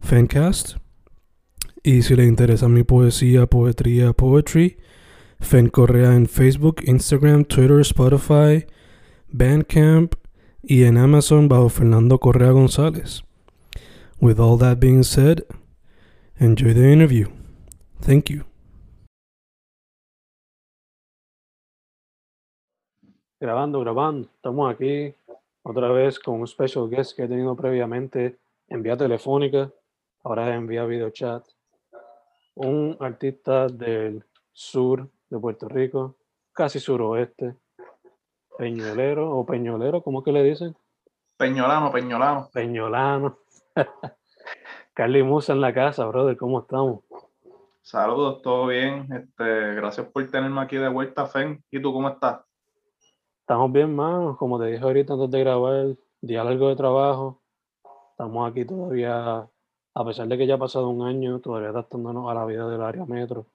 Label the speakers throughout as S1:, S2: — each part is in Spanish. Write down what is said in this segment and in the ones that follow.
S1: Fencast. Y si le interesa mi poesía, poetría, poetry, Fen Correa en Facebook, Instagram, Twitter, Spotify, Bandcamp y en Amazon bajo Fernando Correa González. With all that being said, enjoy the interview. Thank you. Grabando, grabando. Estamos aquí otra vez con un special guest que he tenido previamente en vía telefónica ahora envía video chat. Un artista del sur de Puerto Rico, casi suroeste, peñolero o peñolero, ¿cómo que le dicen?
S2: Peñolano, peñolano.
S1: Peñolano. Carly Musa en la casa, brother, ¿cómo estamos?
S2: Saludos, todo bien. Este, gracias por tenerme aquí de vuelta, Fen. ¿Y tú cómo estás?
S1: Estamos bien, man. Como te dije ahorita antes de grabar, día largo de trabajo. Estamos aquí todavía a pesar de que ya ha pasado un año, todavía adaptándonos a la vida del área metro.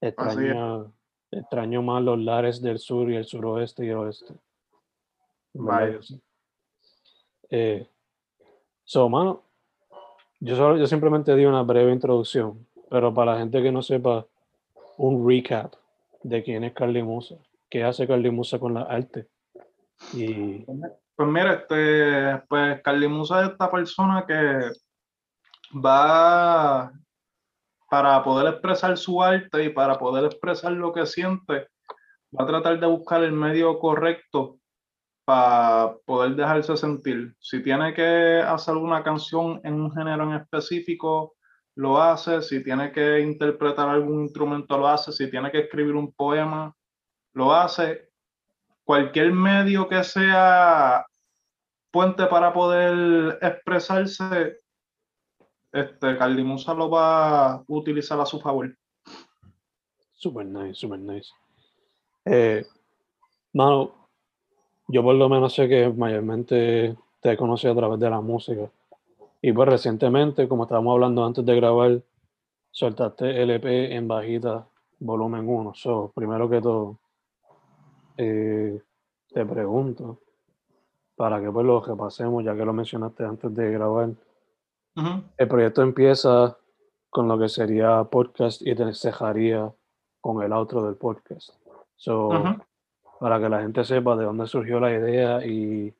S1: Extraño, extraño más los lares del sur y el suroeste y el oeste.
S2: Vaya.
S1: Eh, so, mano, yo, solo, yo simplemente di una breve introducción, pero para la gente que no sepa, un recap de quién es Carly Musa, qué hace Carly Musa con la arte. Y...
S2: Pues mira, este, pues Carly Musa es esta persona que va para poder expresar su arte y para poder expresar lo que siente, va a tratar de buscar el medio correcto para poder dejarse sentir. Si tiene que hacer una canción en un género en específico, lo hace. Si tiene que interpretar algún instrumento, lo hace. Si tiene que escribir un poema, lo hace. Cualquier medio que sea puente para poder expresarse, este, Carly lo va a utilizar a su favor.
S1: Super nice, super nice. Eh, mano, yo por lo menos sé que mayormente te he conocido a través de la música. Y pues recientemente, como estábamos hablando antes de grabar, soltaste LP en bajita, volumen 1. So, primero que todo, eh, te pregunto, para que pues lo repasemos, ya que lo mencionaste antes de grabar, el proyecto empieza con lo que sería podcast y te cejaría con el outro del podcast. So, Para que la gente sepa de dónde surgió la idea y,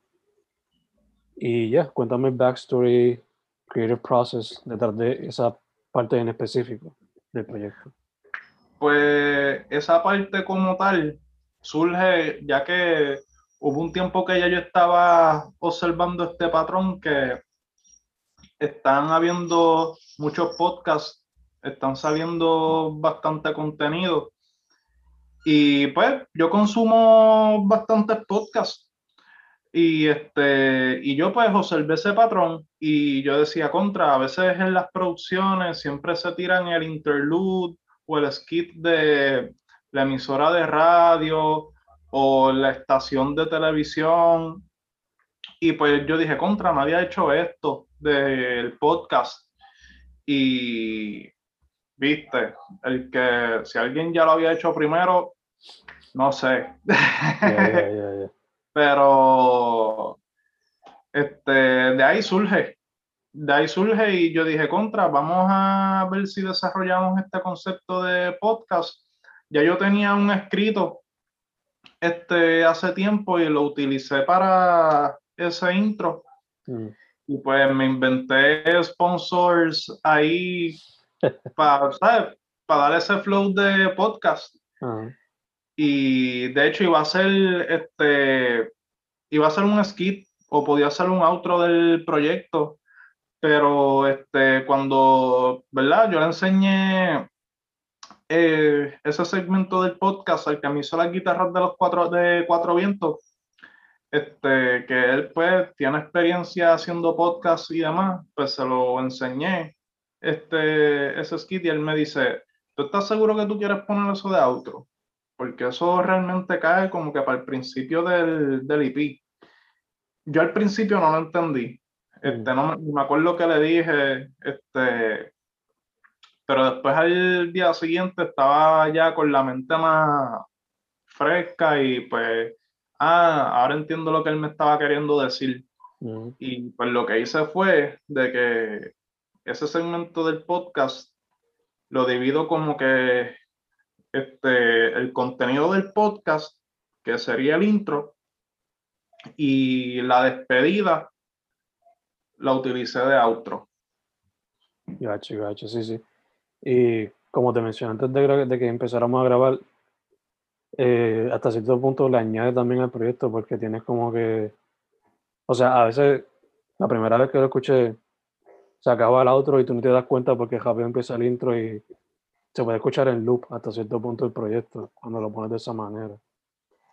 S1: y ya, cuéntame el backstory, creative process detrás de esa parte en específico del proyecto.
S2: Pues esa parte como tal surge ya que hubo un tiempo que ya yo estaba observando este patrón que están habiendo muchos podcasts, están saliendo bastante contenido. Y pues yo consumo bastantes podcasts. Y, este, y yo pues observé ese patrón y yo decía contra, a veces en las producciones siempre se tiran el interlude o el skit de la emisora de radio o la estación de televisión. Y pues yo dije, contra, nadie ha hecho esto del podcast y viste, el que si alguien ya lo había hecho primero, no sé. Pero este, de ahí surge, de ahí surge y yo dije, contra, vamos a ver si desarrollamos este concepto de podcast. Ya yo tenía un escrito este hace tiempo y lo utilicé para ese intro. Mm. Y pues me inventé sponsors ahí para, ¿sabes? Para dar ese flow de podcast. Y de hecho iba a ser este iba a ser un skit o podía ser un outro del proyecto, pero este cuando, ¿verdad? Yo le enseñé eh, ese segmento del podcast al que me hizo las guitarras de los cuatro de cuatro vientos este, que él pues tiene experiencia haciendo podcast y demás, pues se lo enseñé, este, ese skit y él me dice, ¿tú estás seguro que tú quieres poner eso de outro? Porque eso realmente cae como que para el principio del, del EP. Yo al principio no lo entendí. Este, no me, acuerdo que le dije, este, pero después al día siguiente estaba ya con la mente más fresca y pues ah, ahora entiendo lo que él me estaba queriendo decir. Y pues lo que hice fue de que ese segmento del podcast lo divido como que este, el contenido del podcast, que sería el intro, y la despedida la utilicé de outro.
S1: Gacho, gacho, sí, sí. Y como te mencioné antes de, de que empezáramos a grabar, eh, hasta cierto punto le añade también al proyecto porque tienes como que, o sea, a veces la primera vez que lo escuché se acaba el outro y tú no te das cuenta porque rápido empieza el intro y se puede escuchar en loop hasta cierto punto el proyecto cuando lo pones de esa manera.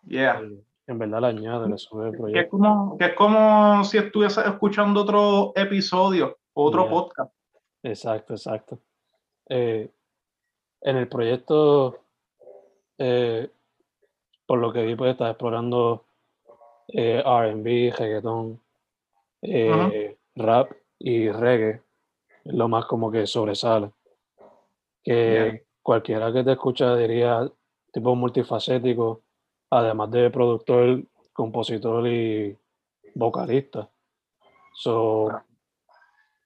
S2: Yeah.
S1: en verdad le añade, le sube el proyecto.
S2: Que es como, que es como si estuviese escuchando otro episodio, otro podcast.
S1: Exacto, exacto. Eh, en el proyecto, eh, por lo que vi, pues estás explorando eh, RB, reggaetón, eh, rap y reggae. Es lo más como que sobresale. Que cualquiera que te escucha diría tipo multifacético, además de productor, compositor y vocalista. So,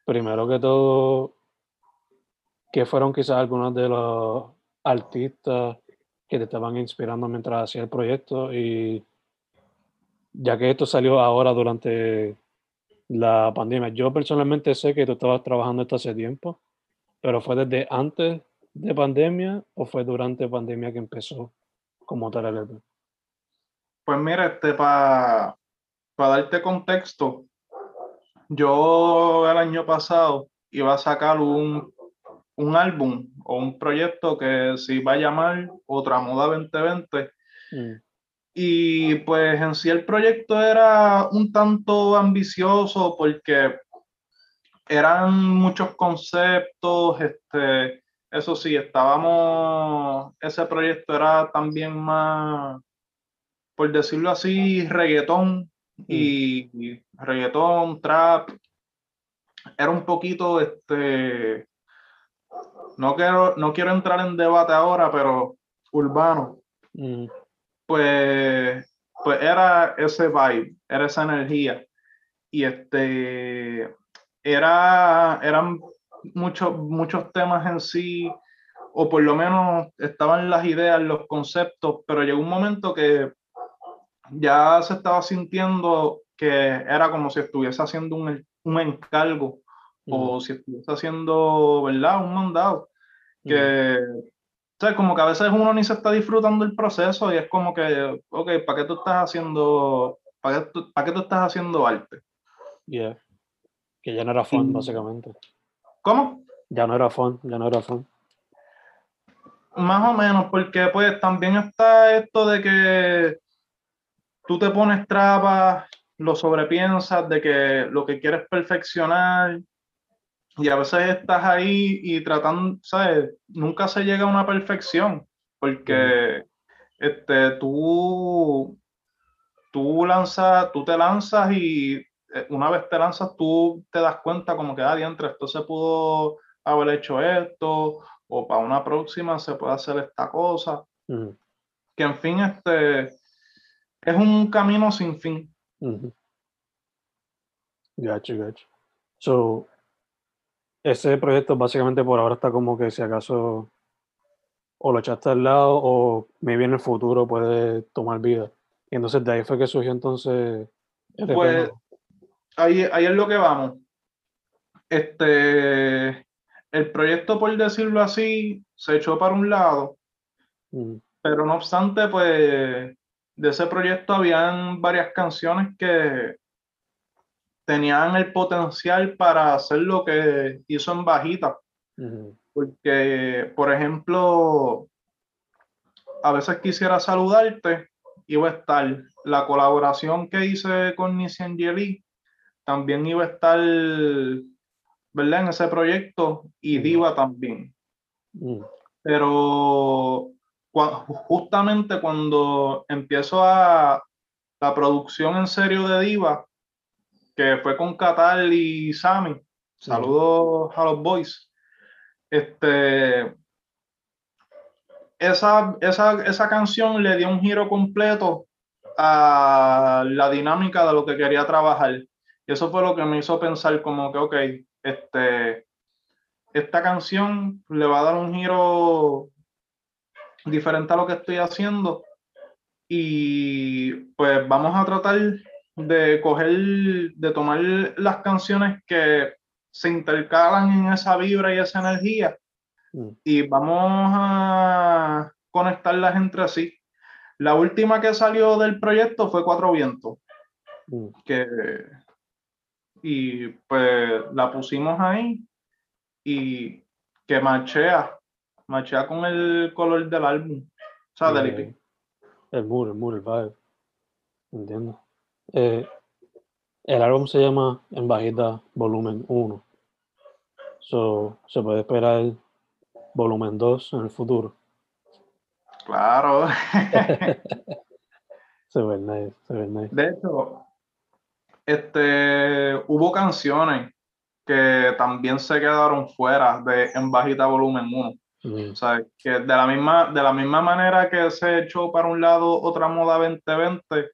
S1: primero que todo, ¿qué fueron quizás algunos de los artistas que te estaban inspirando mientras hacía el proyecto y ya que esto salió ahora durante la pandemia, yo personalmente sé que tú estabas trabajando esto hace tiempo, pero ¿fue desde antes de pandemia o fue durante pandemia que empezó como tal el EP?
S2: Pues mira, este, para darte contexto, yo el año pasado iba a sacar un un álbum o un proyecto que se iba a llamar Otra Moda 2020. Mm. Y pues en sí el proyecto era un tanto ambicioso porque eran muchos conceptos, este, eso sí, estábamos, ese proyecto era también más, por decirlo así, reggaetón y, mm. y reggaetón, trap, era un poquito, este, no quiero, no quiero entrar en debate ahora, pero urbano, mm. pues, pues era ese vibe, era esa energía. Y este, era, eran muchos, muchos temas en sí, o por lo menos estaban las ideas, los conceptos, pero llegó un momento que ya se estaba sintiendo que era como si estuviese haciendo un, un encargo o si estuviese haciendo, ¿verdad? Un mandado. Que, o como que a veces uno ni se está disfrutando el proceso y es como que, ok, ¿para qué tú estás haciendo, para qué tú, ¿para qué tú estás haciendo arte?
S1: Yeah. Que ya no era fun, básicamente.
S2: ¿Cómo?
S1: Ya no era fun, ya no era fun.
S2: Más o menos, porque pues también está esto de que tú te pones trabas, lo sobrepiensas, de que lo que quieres perfeccionar y a veces estás ahí y tratando, ¿sabes? Nunca se llega a una perfección, porque este, tú, tú, lanzas, tú te lanzas y eh, una vez te lanzas, tú te das cuenta como que, ah, diantre, esto se pudo haber hecho esto, o para una próxima se puede hacer esta cosa. Que en fin, este es un camino sin fin.
S1: Gotcha, gotcha. So, ese proyecto básicamente por ahora está como que si acaso o lo echaste al lado o maybe en el futuro puede tomar vida. Y entonces de ahí fue que surgió entonces
S2: Pues ahí, ahí es lo que vamos. este, el proyecto, por decirlo así, se echó para un lado,
S1: Mm,
S2: pero no obstante, pues de ese proyecto habían varias canciones que tenían el potencial para hacer lo que hizo en bajita. Porque, por ejemplo, a veces quisiera saludarte, iba a estar la colaboración que hice con Nisi Angeli, también iba a estar, ¿verdad? En ese proyecto y. Diva también. Pero justamente cuando empiezo a la producción en serio de Diva, que fue con Catal y Sammy, saludos a los boys. Este, esa, esa, esa canción le dio un giro completo a la dinámica de lo que quería trabajar. Y eso fue lo que me hizo pensar como que, ok, este, esta canción le va a dar un giro diferente a lo que estoy haciendo. Y pues vamos a tratar de coger, de tomar las canciones que se intercalan en esa vibra y esa energía
S1: mm,
S2: y vamos a conectarlas entre sí. La última que salió del proyecto fue Cuatro Vientos,
S1: mm.
S2: que y pues la pusimos ahí y que machea, machea con el color del álbum, o sea, del EP.
S1: El mood, el mood, el vibe. Entiendo. Eh, el álbum se llama En Bajita Volumen 1. So, se puede esperar volumen 2 en el futuro.
S2: Claro.
S1: Se ve nice, se ve nice.
S2: De hecho, este, hubo canciones que también se quedaron fuera de En Bajita Volumen 1.
S1: Mm,
S2: O sea, que de la misma, de la misma manera que se echó para un lado otra moda 2020,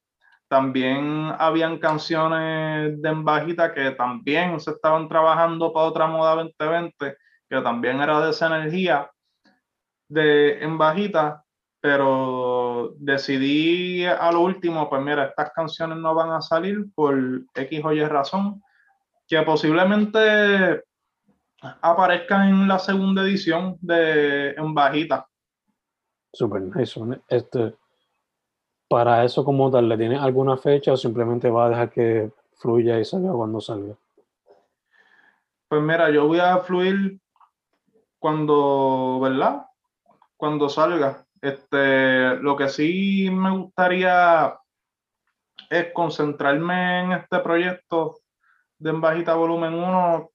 S2: también habían canciones de En Bajita que también se estaban trabajando para otra moda 2020, que también era de esa energía de En Bajita, pero decidí a lo último, pues mira, estas canciones no van a salir por X o Y razón, que posiblemente aparezcan en la segunda edición de En Bajita.
S1: Super nice. Este, para eso como tal, ¿le tienes alguna fecha o simplemente va a dejar que fluya y salga cuando salga?
S2: Pues mira, yo voy a fluir cuando, ¿verdad? Cuando salga. Este, lo que sí me gustaría es concentrarme en este proyecto de En Bajita Volumen 1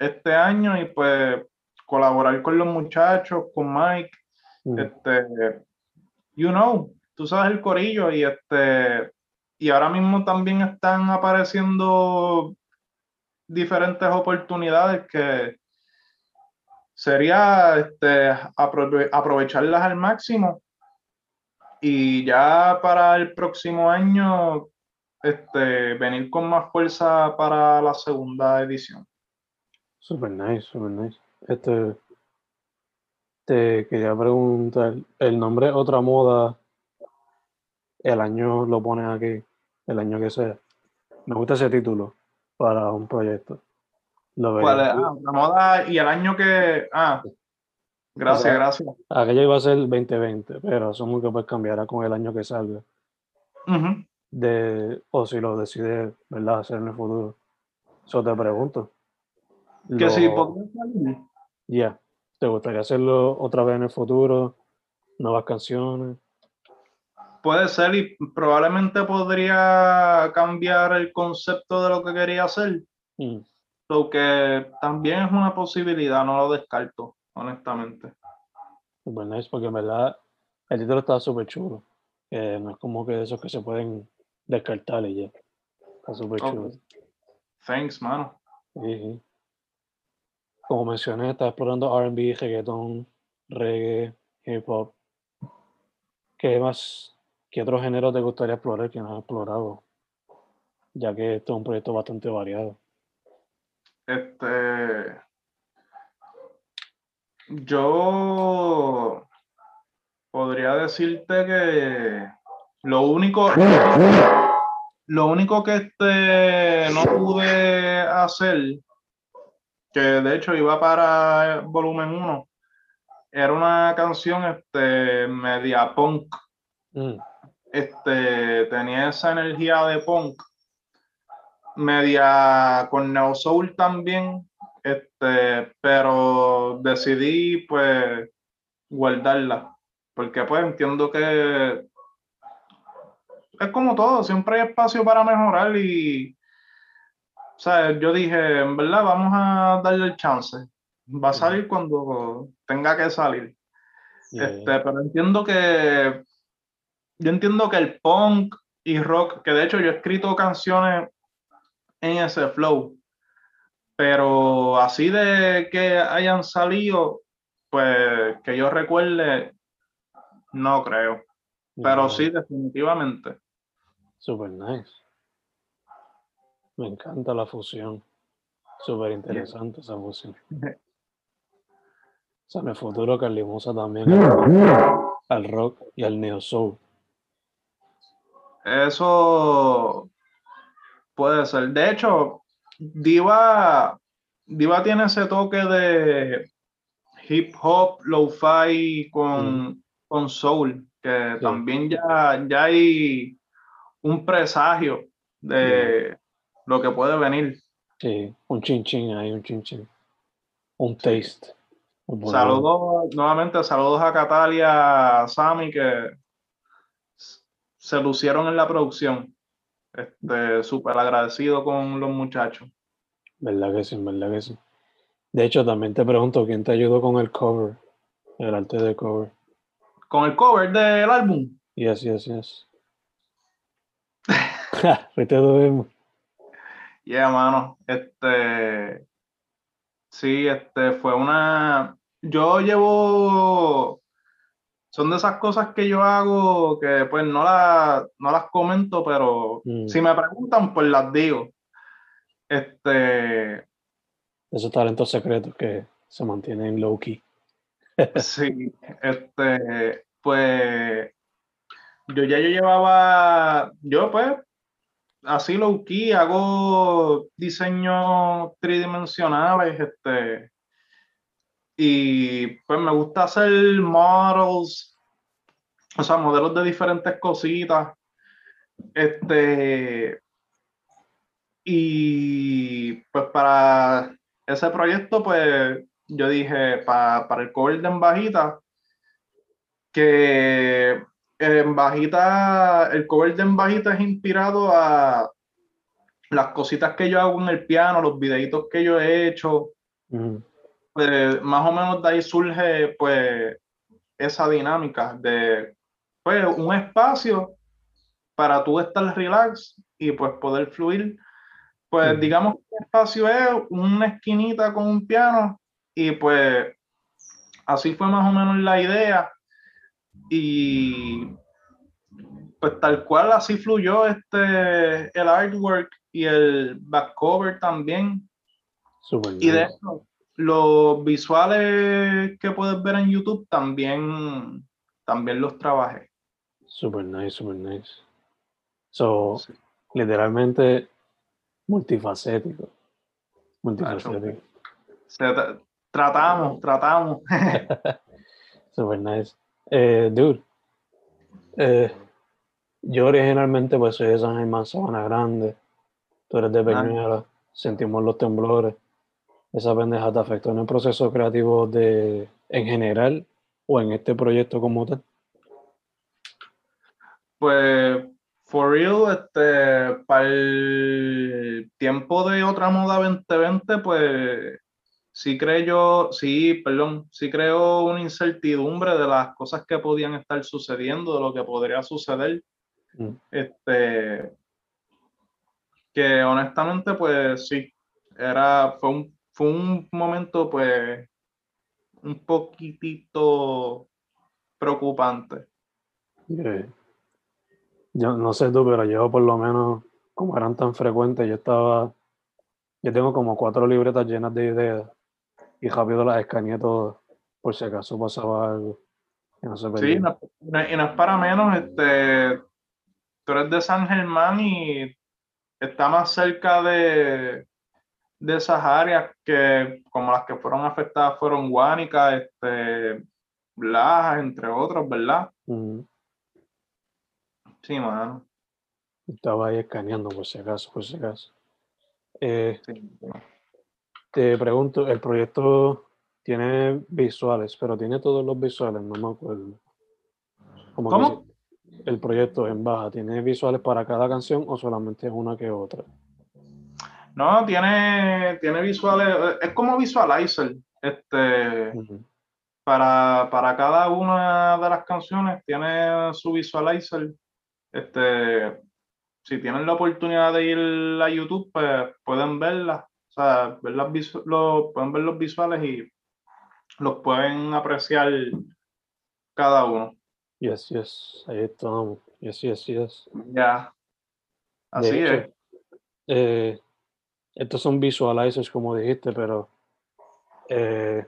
S2: este año y pues colaborar con los muchachos, con Mike,
S1: Mm,
S2: este, you know, tú sabes el corillo y este, y ahora mismo también están apareciendo diferentes oportunidades que sería este, aprove- aprovecharlas al máximo y ya para el próximo año este, venir con más fuerza para la segunda edición.
S1: Super nice, super nice. Este, te quería preguntar, el nombre Otra Moda, el año lo pones aquí, el año que sea. Me gusta ese título para un proyecto. Lo
S2: ¿Cuál es? Ah, la moda y el año que... Ah, gracias,
S1: O sea,
S2: gracias.
S1: Aquello iba a ser 2020, pero asumo que pues cambiará con el año que salga. De, o si lo decides, ¿verdad?, hacer en el futuro. Eso te pregunto.
S2: Que si
S1: Lo-
S2: podría salir.
S1: Ya. ¿Te gustaría hacerlo otra vez en el futuro? Nuevas canciones.
S2: Puede ser y probablemente podría cambiar el concepto de lo que quería hacer.
S1: Mm,
S2: Lo que también es una posibilidad, no lo descarto, honestamente.
S1: super nice, porque en verdad el título está súper chulo. No es como que de esos que se pueden descartar y ya. Está súper chulo.
S2: Thanks, mano.
S1: Sí. Como mencioné, está explorando RB, reggaeton, reggae, hip hop. ¿Qué más? ¿Qué otro género te gustaría explorar que no has explorado? Ya que esto es un proyecto bastante variado.
S2: Este. Yo podría decirte que lo único, lo único que este no pude hacer que de hecho iba para volumen 1, era una canción este, media punk.
S1: Mm,
S2: Este, tenía esa energía de punk, media con neo soul también, este, pero decidí pues guardarla, porque pues entiendo que es como todo, siempre hay espacio para mejorar y, o sea, yo dije, en verdad, vamos a darle el chance. Va a salir cuando tenga que salir. Este, pero entiendo que yo entiendo que el punk y rock, que de hecho yo he escrito canciones en ese flow, pero así de que hayan salido, pues que yo recuerde, no creo. Pero sí, definitivamente.
S1: Super nice. Me encanta la fusión. Súper interesante esa fusión. O sea, en el futuro Carly Musa también al, al rock y al neo soul.
S2: Eso puede ser. De hecho, Diva, Diva tiene ese toque de hip hop, lo-fi con, con soul, que
S1: Sí.
S2: también ya, ya hay un presagio de lo que puede venir.
S1: Sí, un chin chin ahí, un chin chin. Un taste.
S2: Saludos, nuevamente, saludos a Catalia, a Sammy, que se lucieron en la producción. Este, súper agradecido con los muchachos.
S1: ¿Verdad que sí? ¿Verdad que sí? De hecho, también te pregunto, ¿quién te ayudó con el cover? El arte de cover.
S2: Con el cover del álbum,
S1: Yes, yes, yes. Ahorita lo vemos.
S2: yeah, mano, este, sí, este, fue una, yo llevo, son de esas cosas que yo hago que pues no, la- no las comento, pero
S1: Mm.
S2: si me preguntan, pues las digo. Este,
S1: Esos talentos secretos que se mantienen low key.
S2: Sí, este, pues yo ya yo llevaba, yo pues, así low key, hago diseños tridimensionales, este, y pues me gusta hacer models, o sea, modelos de diferentes cositas, este, y pues para ese proyecto, pues yo dije pa- para el cover de En Bajita, que en Bajita, el cover de En Bajita es inspirado a las cositas que yo hago en el piano, los videitos que yo he hecho,
S1: Mm,
S2: pues, más o menos de ahí surge pues esa dinámica de pues un espacio para tú estar relax y pues poder fluir. Pues digamos que el espacio es una esquinita con un piano y pues así fue más o menos la idea y pues tal cual así fluyó este el artwork y el back cover también
S1: super
S2: y de
S1: nice.
S2: hecho, los visuales que puedes ver en YouTube también, también los trabajé.
S1: Super nice, super nice. So,
S2: Sí.
S1: literalmente multifacético. Multifacético.
S2: Tra- tratamos, tratamos.
S1: Super nice. Eh, dude, eh, yo originalmente pues soy de San Germán, Sabana Grande. Tú eres de
S2: Ah.
S1: Peñuela. Sentimos los temblores. Esa pendeja te afectó en el proceso creativo de, en general o en este proyecto como tal.
S2: Pues, for real, este, para el tiempo de otra moda 2020, pues sí creo, sí, perdón, sí creo una incertidumbre de las cosas que podían estar sucediendo, de lo que podría suceder.
S1: Mm.
S2: Este, que honestamente, pues sí, era, fue un, fue un momento, pues, un poquitito preocupante.
S1: Eh, Yo no sé tú, pero yo por lo menos, como eran tan frecuentes, yo estaba, yo tengo como cuatro libretas llenas de ideas y rápido las escaneé todas por si acaso pasaba algo. que no se
S2: Sí, no, no- y no es para menos, este, tú eres de San Germán y está más cerca de, de esas áreas que, como las que fueron afectadas, fueron Guánica, este, Blaja, entre otros, ¿verdad? Sí, mano.
S1: Estaba ahí escaneando por si acaso, por si acaso. Eh,
S2: Sí,
S1: te pregunto, el proyecto tiene visuales, pero tiene todos los visuales, no me acuerdo. Como
S2: ¿Cómo?
S1: el proyecto en baja, ¿tiene visuales para cada canción o solamente es una que otra?
S2: No, tiene, tiene visuales, es como visualizer. Este, para, para cada una de las canciones tiene su visualizer. Este, si tienen la oportunidad de ir a YouTube, pues pueden verlas. O sea, ver las visu- lo- pueden ver los visuales y los pueden apreciar cada uno.
S1: Yes, yes, ahí estamos. Yes, yes, yes.
S2: Ya. Así
S1: hecho,
S2: es.
S1: eh, estos son visualizers, como dijiste, pero eh,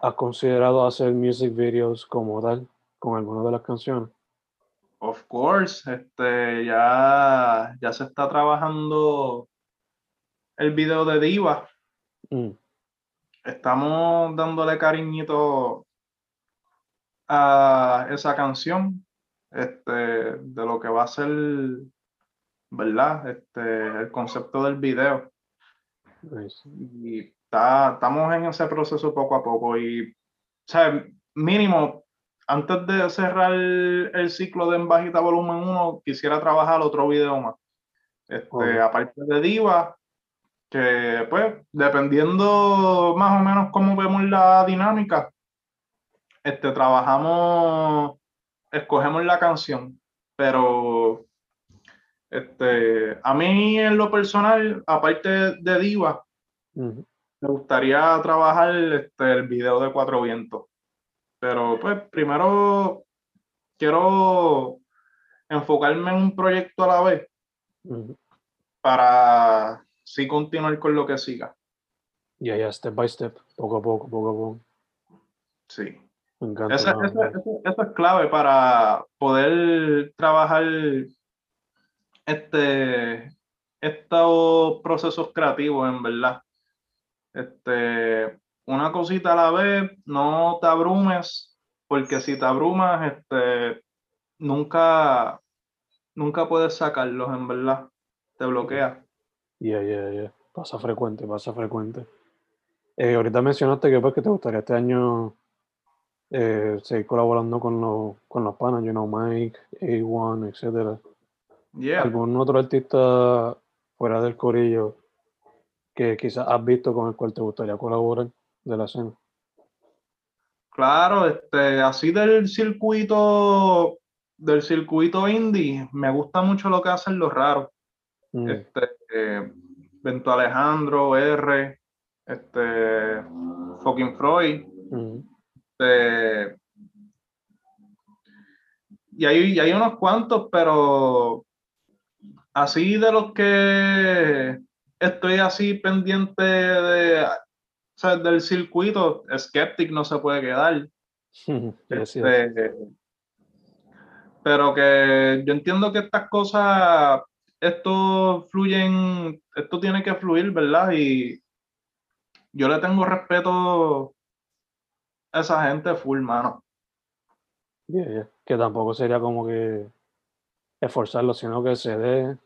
S1: ¿has considerado hacer music videos como tal con alguna de las canciones?
S2: Of course, este, ya, ya se está trabajando el video de Diva.
S1: Mm,
S2: Estamos dándole cariñito a esa canción, este, de lo que va a ser, ¿verdad? Este, el concepto del video.
S1: Nice.
S2: Y está, estamos en ese proceso poco a poco. Y, o sea, mínimo, antes de cerrar el, el ciclo de En Bajita Volumen 1, quisiera trabajar otro video más. Este,
S1: Ok.
S2: Aparte de Diva, que pues, dependiendo más o menos cómo vemos la dinámica, este, trabajamos, escogemos la canción, pero este, a mí en lo personal, aparte de Diva, me gustaría trabajar este, el video de Cuatro Vientos. Pero pues primero quiero enfocarme en un proyecto a la vez para sí continuar con lo que siga.
S1: Y allá, step by step, poco a poco, poco a poco.
S2: Sí.
S1: Me encanta.
S2: Eso,
S1: la-
S2: eso- eso- eso es clave para poder trabajar este, estos procesos creativos, en verdad. Este, una cosita a la vez, no te abrumes, porque si te abrumas, este, nunca, nunca puedes sacarlos, en verdad. Te bloquea.
S1: Ya, ya, ya. Pasa frecuente, pasa frecuente. Eh, ahorita mencionaste que, pues, que te gustaría este año eh, seguir colaborando con los, con los panas, you know, Mike, A1, etcétera.
S2: Yeah.
S1: ¿Algún otro artista fuera del corillo que quizás has visto con el cual te gustaría colaborar de la escena?
S2: Claro, este, así del circuito, del circuito indie, me gusta mucho lo que hacen los raros.
S1: Mm,
S2: Este, eh, Bento Alejandro, R, este, fucking Freud,
S1: mm,
S2: este, y hay, y hay unos cuantos, pero así de los que estoy así pendiente de, o sea, del circuito, Skeptic no se puede quedar. Este, pero que yo entiendo que estas cosas, esto fluyen, esto tiene que fluir, ¿verdad? Y yo le tengo respeto a esa gente full, mano.
S1: Yeah, yeah. Que tampoco sería como que esforzarlo, sino que se dé,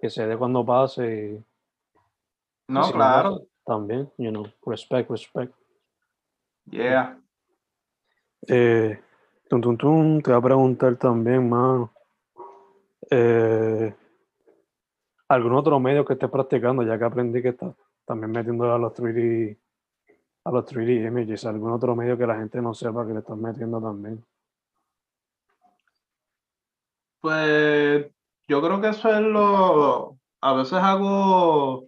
S1: que se dé cuando pase y
S2: No,
S1: si
S2: claro,
S1: pasa, también, you know, respect, respect.
S2: yeah.
S1: Eh, tum, tum, tum, te voy a preguntar también, mano. Eh, ¿Algún otro medio que estés practicando? Ya que aprendí que estás también metiendo a los 3D, a los 3D images. ¿Algún otro medio que la gente no sepa que le estás metiendo también?
S2: Pues yo creo que eso es lo. A veces hago.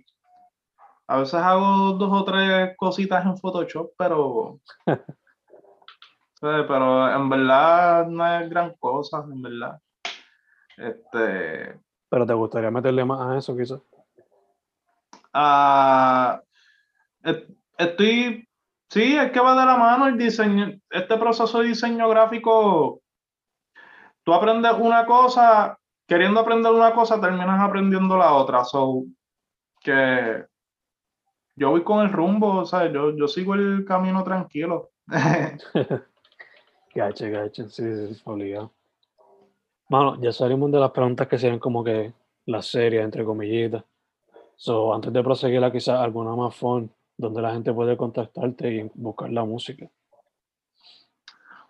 S2: A veces hago dos o tres cositas en Photoshop, pero. Pero en verdad no es gran cosa, en verdad. Este.
S1: Pero te gustaría meterle más a eso, quizás.
S2: ah, est- estoy. Sí, es que va de la mano el diseño. Este proceso de diseño gráfico. Tú aprendes una cosa, queriendo aprender una cosa, terminas aprendiendo la otra. So, que yo voy con el rumbo, o sea, yo, yo sigo el camino tranquilo.
S1: gacha, gacha, sí, sí, sí. Bueno, ya salimos de las preguntas que serían como que las series, entre comillitas. So, antes de proseguir, quizás alguna más fun donde la gente puede contactarte y buscar la música.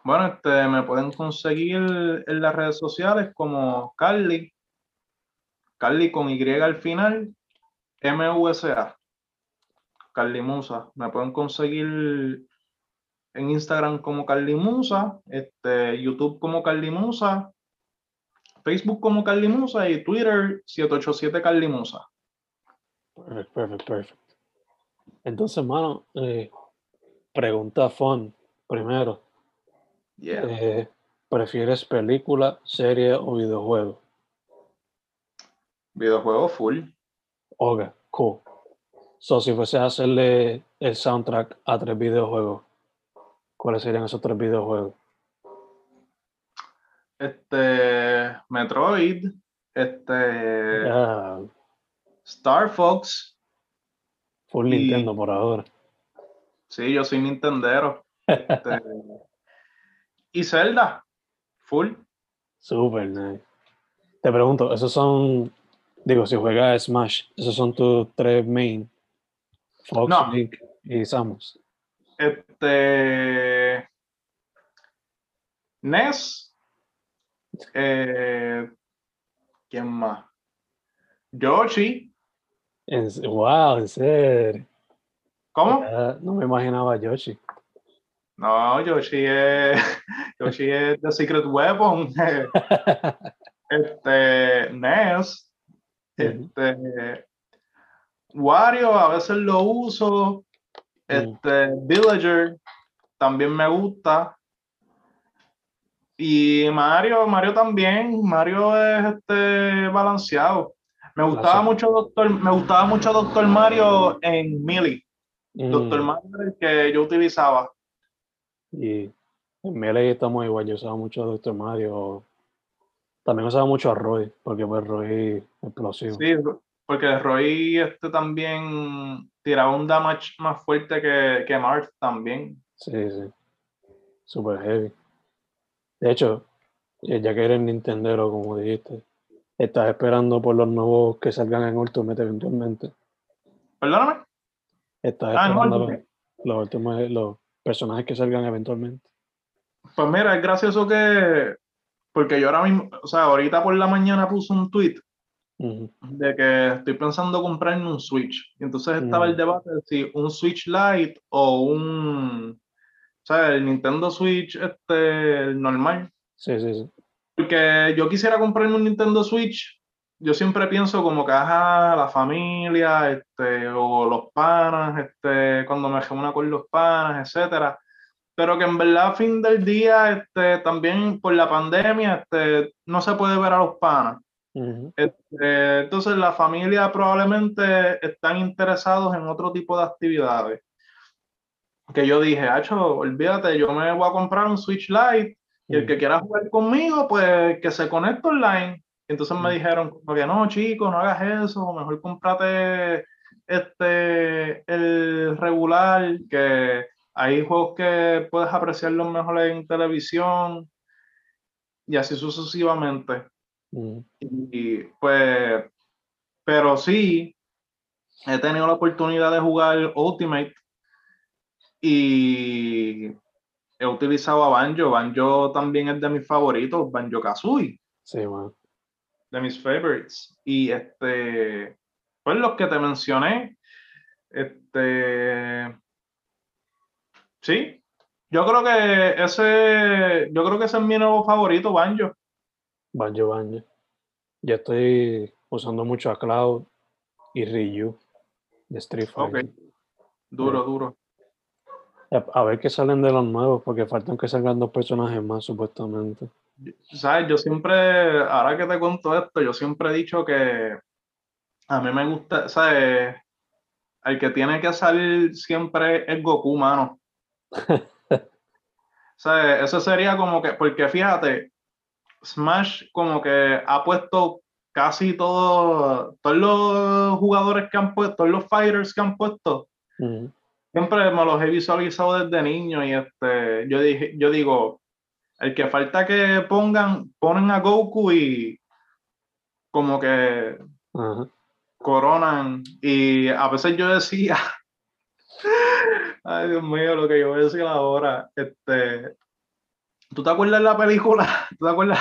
S2: Bueno, este, me pueden conseguir en las redes sociales como Carly, Carly con Y al final, M-U-S-A, Carly Musa. Me pueden conseguir en Instagram como Carly Musa, este, YouTube como Carly Musa, Facebook como Carly Musa y Twitter 787 Carly Musa.
S1: Perfecto, perfecto, perfecto. Entonces, mano, eh, pregunta fun primero. Eh, ¿Prefieres película, serie o videojuego?
S2: Videojuego full.
S1: Ok, cool. So, si fuese a hacerle el soundtrack a tres videojuegos, ¿cuáles serían esos tres videojuegos?
S2: Este, Metroid, este, Star Fox.
S1: Full Nintendo por ahora.
S2: Sí, yo soy Nintendero. Este, y Zelda, full.
S1: Super nice. Te pregunto, esos son, digo, si juegas Smash, esos son tus tres main, Fox, Link y Samus.
S2: Este. Ness. Eh, ¿Quién más? Yoshi.
S1: wow, en serio.
S2: ¿Cómo?
S1: no me imaginaba Yoshi.
S2: No, Yoshi es, Yoshi es The Secret Weapon. este, NES. Este, Wario a veces lo uso. Este, Villager también me gusta. Y Mario, Mario también. Mario es este balanceado. Me gustaba mucho Doctor, me gustaba mucho Doctor Mario en. Doctor mm. Mario el que yo utilizaba.
S1: Y en Melee estamos igual, yo usaba mucho a Doctor Mario. También usaba mucho a Roy, porque pues Roy explosivo.
S2: Sí, porque Roy este también tiraba un damage más fuerte que, que Marth también.
S1: Sí, sí. Super heavy. De hecho, ya que eres Nintendero, como dijiste, estás esperando por los nuevos que salgan en Ultimate eventualmente.
S2: ¿Perdóname?
S1: Estás ah, esperando los, los, los personajes que salgan eventualmente.
S2: Pues mira, es gracioso que, porque yo ahora mismo, o sea, ahorita por la mañana puse un tweet de que estoy pensando comprarme un Switch. Y entonces estaba el debate de si un Switch Lite o un, o sea, el Nintendo Switch este, normal.
S1: Sí, sí, sí.
S2: Porque yo quisiera comprarme un Nintendo Switch yo siempre pienso como que ajá, la familia, este, o los panas, este, cuando me reúno con los panas, etcétera. Pero que en verdad, a fin del día, este, también por la pandemia, este, no se puede ver a los panas. este, entonces, la familia probablemente están interesados en otro tipo de actividades. Que yo dije, Hacho, olvídate, yo me voy a comprar un Switch Lite y el que quiera jugar conmigo, pues que se conecte online entonces me dijeron, que no, chico, no hagas eso, mejor cómprate este, el regular, que hay juegos que puedes apreciarlos mejor en televisión y así sucesivamente. Y, pues, pero sí, he tenido la oportunidad de jugar Ultimate y he utilizado a Banjo. Banjo también es de mis favoritos, Banjo Kazooie.
S1: Sí, bueno
S2: de mis favorites. Y este, pues los que te mencioné, este, sí, yo creo que ese, yo creo que ese es mi nuevo favorito, Banjo.
S1: Banjo, Banjo. Yo estoy usando mucho a Cloud y Ryu de Street Fighter.
S2: Duro, duro.
S1: A ver qué salen de los nuevos, porque faltan que salgan dos personajes más, supuestamente.
S2: ¿Sabes? Yo siempre, ahora que te cuento esto, yo siempre he dicho que a mí me gusta, ¿sabes? El que tiene que salir siempre es Goku, mano. ¿Sabes? Eso sería como que, porque fíjate, Smash como que ha puesto casi todo, todos los jugadores que han puesto, todos los fighters que han puesto. Siempre me los he visualizado desde niño y este, yo dije, yo digo, el que falta que pongan, ponen a Goku y como que coronan. Y a veces yo decía, ay Dios mío, lo que yo voy a decir ahora, este, ¿tú te acuerdas de la película? ¿Tú te acuerdas?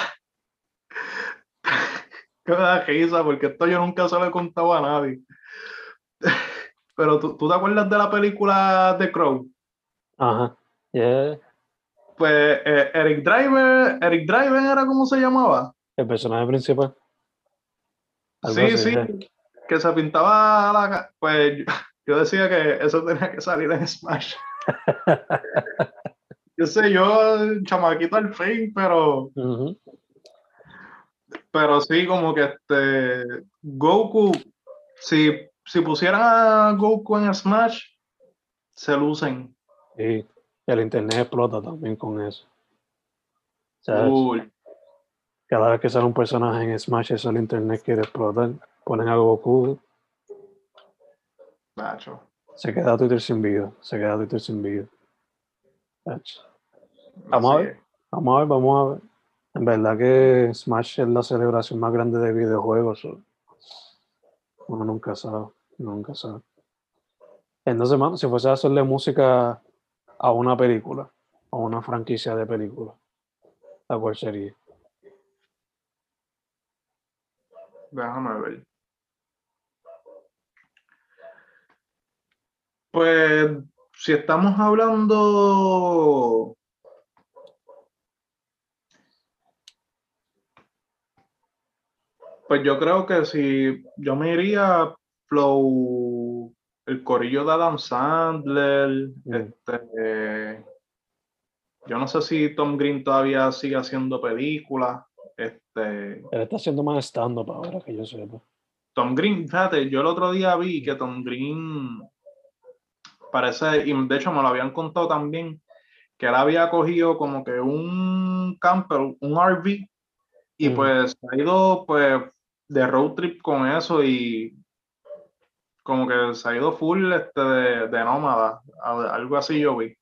S2: que me da risa porque esto yo nunca se lo he contado a nadie. Pero ¿tú, ¿tú te acuerdas de la película The Crow?
S1: Ajá. Yeah.
S2: Pues eh, Eric Driver, Eric Driver era como se llamaba.
S1: El personaje principal.
S2: Sí,
S1: así,
S2: sí, que se pintaba la Pues yo, yo decía que eso tenía que salir en Smash. Yo sé, yo, chamaquito al fin, pero, pero sí, como que este Goku, si, si pusieran a Goku en Smash, se lucen.
S1: Y el internet explota también con eso. Cada vez que sale un personaje en Smash, eso el internet quiere explotar. Ponen a Goku, se queda Twitter sin vida. Se queda Twitter sin vida. Vamos a ver. Vamos a ver, vamos a ver. En verdad que Smash es la celebración más grande de videojuegos. Uno nunca sabe, nunca sabe. Entonces, mano, si fuese a hacerle música a una película, a una franquicia de película, ¿a cuál sería?
S2: Déjame ver. Pues, si estamos hablando. Pues yo creo que si yo me iría Flow, el corillo de Adam Sandler,
S1: Mm.
S2: este, yo no sé si Tom Green todavía sigue haciendo películas, este,
S1: Él está haciendo más stand-up ahora que yo sepa.
S2: Tom Green, fíjate, yo el otro día vi que Tom Green parece, y de hecho me lo habían contado también, que él había cogido como que un camper, un RV, y pues ha ido pues de road trip con eso y como que se ha ido full este de, de nómada, algo así yo vi.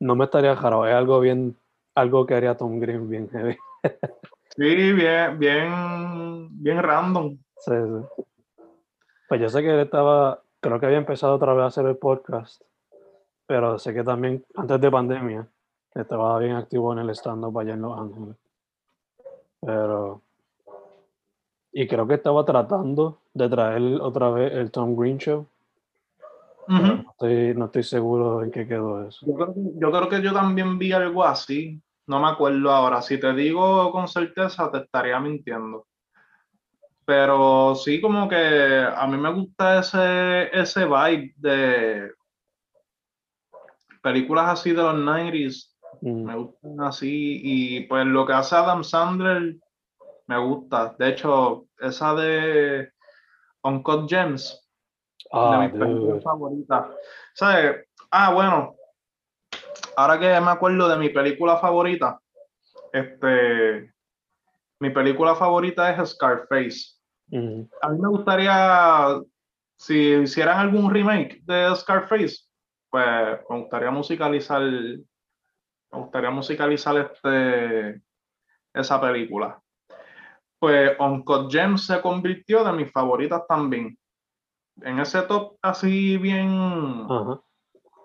S1: No me estaría raro, es algo bien, algo que haría Tom Green bien heavy.
S2: Sí, bien, bien, bien random.
S1: Sí, sí. Pues yo sé que él estaba, creo que había empezado otra vez a hacer el podcast, pero sé que también antes de pandemia estaba bien activo en el stand-up allá en Los Ángeles. Pero. Y creo que estaba tratando de traer otra vez el Tom Green Show. no, estoy, no estoy seguro en qué quedó eso.
S2: Yo creo, que- yo creo que yo también vi algo así. No me acuerdo ahora. Si te digo con certeza, te estaría mintiendo. Pero sí, como que a mí me gusta ese, ese vibe de películas así de los 90s.
S1: Mm,
S2: Me gustan así. Y pues lo que hace Adam Sandler me gusta. De hecho, esa de Uncut Gems de
S1: Ah,
S2: mis películas favoritas. ¿Sabes? Ah, bueno. Ahora que me acuerdo de mi película favorita, este, mi película favorita es Scarface. A mí me gustaría, si hicieran algún remake de Scarface, pues me gustaría musicalizar, me gustaría musicalizar este, esa película. Pues Uncut Gems se convirtió de mis favoritas también. En ese top así bien,
S1: Ajá.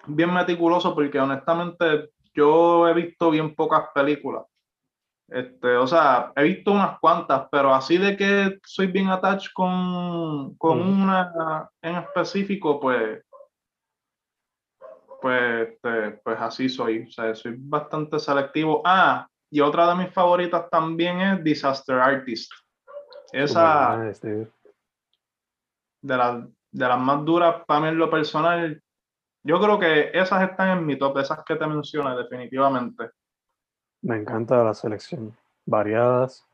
S2: bien meticuloso, porque honestamente yo he visto bien pocas películas. Este, o sea, he visto unas cuantas, pero así de que soy bien attached con, con una en específico, pues, pues, este, pues así soy. O sea, soy bastante selectivo. Ah, y otra de mis favoritas también es Disaster Artist. Esa
S1: dude.
S2: de las, de las más duras para mí en lo personal. Yo creo que esas están en mi top, esas que te mencioné definitivamente.
S1: Me encanta la selección. Variadas.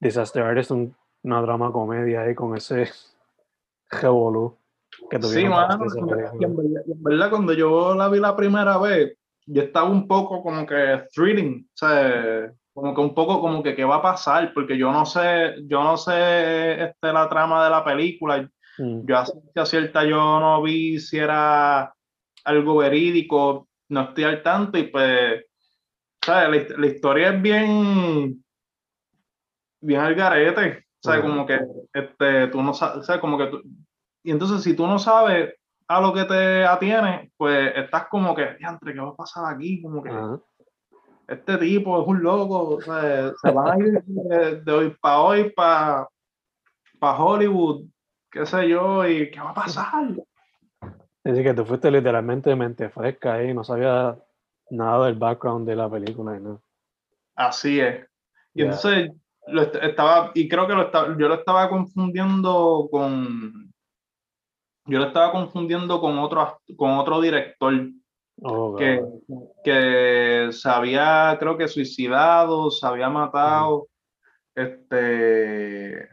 S1: Disaster Artist, un- una drama comedia ahí con ese revolú que
S2: Sí, mano, en verdad, cuando yo la vi la primera vez, yo estaba un poco como que thrilling, o sea, como que un poco como que qué va a pasar, porque yo no sé, yo no sé este, la trama de la película,
S1: Mm.
S2: Yo a cierta yo no vi si era algo verídico, no estoy al tanto y pues, ¿sabes? La, la historia es bien, bien al garete, ¿sabes?
S1: Ajá.
S2: Como que este, tú no sabes, ¿sabes? Como que tú, y entonces si tú no sabes a lo que te atiene, pues estás como que, diantre, ¿qué va a pasar aquí? Como que este tipo es un loco, o sea, se van a ir de, de hoy para hoy para Hollywood, qué sé yo, y qué va a pasar.
S1: Así que tú fuiste literalmente de mente fresca ahí, no sabía nada del background de la película y nada.
S2: Así es. Y entonces lo est- estaba, y creo que lo estaba, yo lo estaba confundiendo con, yo lo estaba confundiendo con otro, con otro director
S1: Oh,
S2: que, que se había, creo que suicidado, se había matado, este,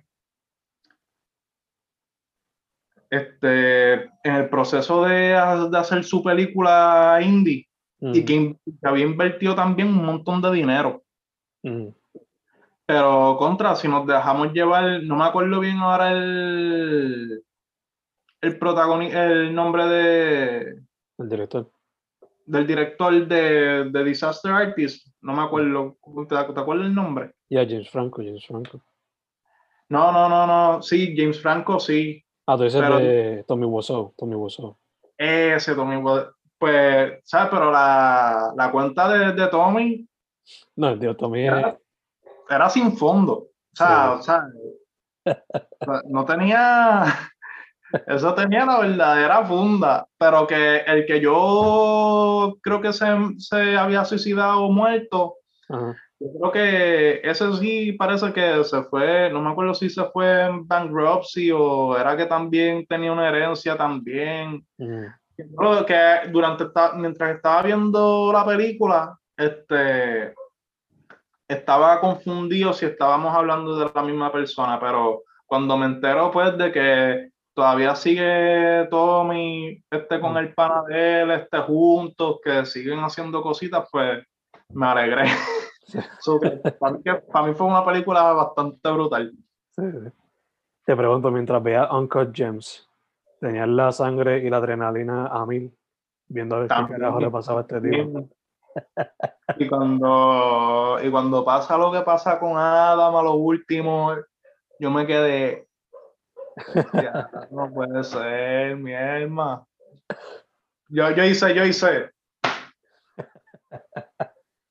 S2: este, en el proceso de, de hacer su película indie y que, había invertido también un montón de dinero. Pero contra, si nos dejamos llevar, no me acuerdo bien ahora el, el protagonista, el nombre de,
S1: El director.
S2: del director de, de Disaster Artist, no me acuerdo, ¿te, te acuerdas el nombre?
S1: Ya, James Franco, James Franco.
S2: No, no, no, no, sí, James Franco, sí,
S1: Ah, tú dices de Tommy Wiseau, Tommy Wiseau.
S2: ese Tommy, Wa- pues, ¿sabes? Pero la, la cuenta de, de Tommy
S1: No, el tío Tommy
S2: Era- sin fondo, o sea,
S1: Sí.
S2: o sea, o sea, no tenía, eso tenía la verdadera funda, pero que el que yo creo que se, se había suicidado o muerto,
S1: Ajá.
S2: yo creo que ese sí parece que se fue, no me acuerdo si se fue en bankruptcy o era que también tenía una herencia también. Creo que durante esta- mientras estaba viendo la película, este estaba confundido si estábamos hablando de la misma persona, pero cuando me entero pues de que todavía sigue Tommy este con el pana de él, este juntos, que siguen haciendo cositas, pues me alegré. So, para, mí, que- para mí fue una película bastante brutal.
S1: sí, sí. Te pregunto, mientras veas Uncut Gems, ¿tenías la sangre y la adrenalina a mil? Viendo a ver qué
S2: También.
S1: carajo le pasaba a este tipo.
S2: Y cuando, y cuando pasa lo que pasa con Adam a lo último, yo me quedé. "Ya, no puede ser, mi alma. Yo, yo hice, yo hice.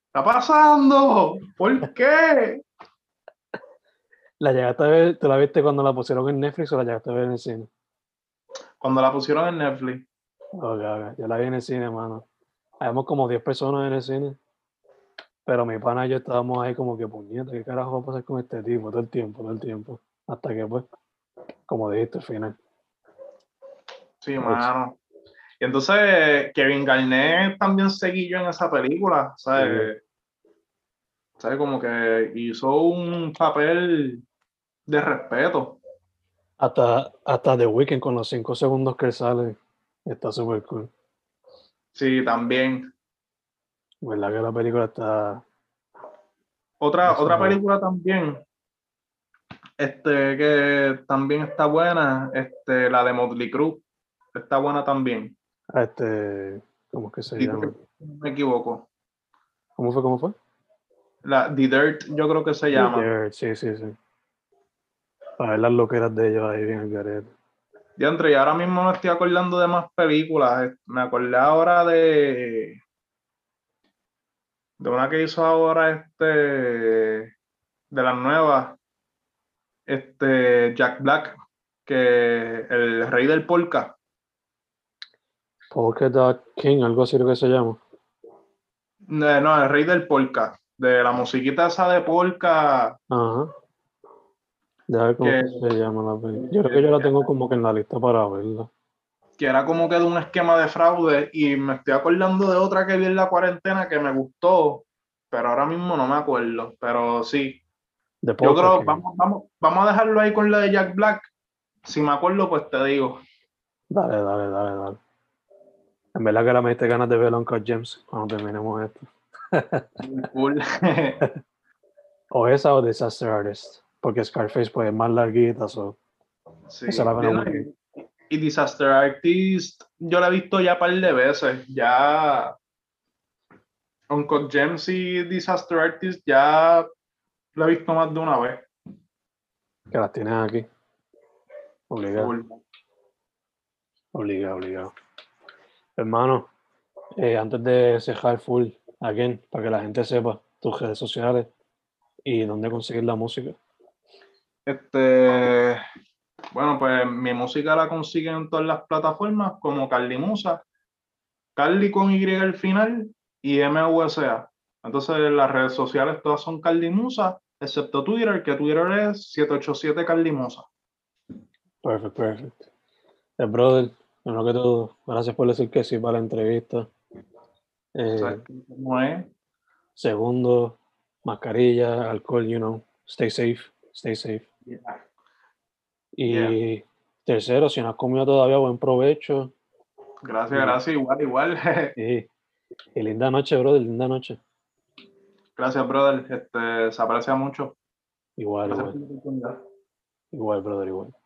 S2: ¿Está pasando? ¿Por qué?
S1: ¿La llegaste a ver, tú la viste cuando la pusieron en Netflix o la llegaste a ver en el cine?
S2: Cuando la pusieron en Netflix.
S1: Ok, ok. Yo la vi en el cine, mano. Habíamos como 10 personas en el cine. Pero mi pana y yo estábamos ahí como que, puñeta, ¿qué carajo va a pasar con este tipo? Todo el tiempo, todo el tiempo. Hasta que, pues, como dijiste, al final.
S2: Sí,
S1: hecho.
S2: mano. Y entonces Kevin Garnett también seguí yo en esa película, ¿sabes? ¿Sabes? Como que hizo un papel de respeto.
S1: Hasta, hasta The Weeknd con los 5 segundos que sale. Está súper cool.
S2: Sí, también.
S1: ¿Verdad que la película está...
S2: Otra, otra película también, este, que también está buena, este, la de Motley Crue, está buena también,
S1: Este, ¿Cómo es que se llama?
S2: me equivoco.
S1: ¿Cómo fue? ¿Cómo fue?
S2: La The Dirt, yo creo que se llama.
S1: Dirt, Sí, sí, sí. Para ver las loqueras de ellos ahí bien el garete.
S2: Diantre, y ahora mismo me estoy acordando de más películas. Me acordé ahora de. De una que hizo ahora este. De las nuevas. Este. Jack Black. Que el rey del polka.
S1: Polka Dot King, algo así lo que se llama.
S2: No, no, el rey del polka. De la musiquita esa de polka.
S1: Ajá. Ya ver cómo
S2: Que-
S1: se llama la película. Yo creo que yo la tengo como que en la lista para verla.
S2: Que era como que de un esquema de fraude. Y me estoy acordando de otra que vi en la cuarentena que me gustó. Pero ahora mismo no me acuerdo. Pero sí. Yo creo,
S1: King.
S2: vamos, vamos, vamos a dejarlo ahí con la de Jack Black. Si me acuerdo, pues te digo.
S1: Dale, dale, dale, dale. En verdad que ahora me diste ganas de ver Uncut Gems cuando terminemos esto.
S2: Cool.
S1: O esa o Disaster Artist. Porque Scarface pues es más larguita, so.
S2: Sí.
S1: Esa la
S2: y Disaster Artist, yo la he visto ya un par de veces. Ya. Uncle James y Disaster Artist ya la he visto más de una vez.
S1: Que las tienes aquí. Obligado. Obligado, obligado. Hermano, eh, antes de cerrar full, again, para que la gente sepa tus redes sociales y dónde conseguir la música.
S2: Este, bueno, pues mi música la consiguen en todas las plataformas como Carly Musa, Carly con Y al final y MUSA. Entonces las redes sociales todas son Carly Musa, excepto Twitter, que Twitter es 787 Carly Musa.
S1: Perfecto, perfecto. El eh, brother, bueno que todo, gracias por decir que sí para la entrevista. Eh, segundo, mascarilla, alcohol, you know, stay safe, stay safe. Y tercero, si no has comido todavía, buen provecho.
S2: Gracias, gracias, igual, igual.
S1: y, y linda noche, brother, linda noche.
S2: Gracias, brother. Este, se aprecia mucho.
S1: Igual, igual. Igual, brother, igual.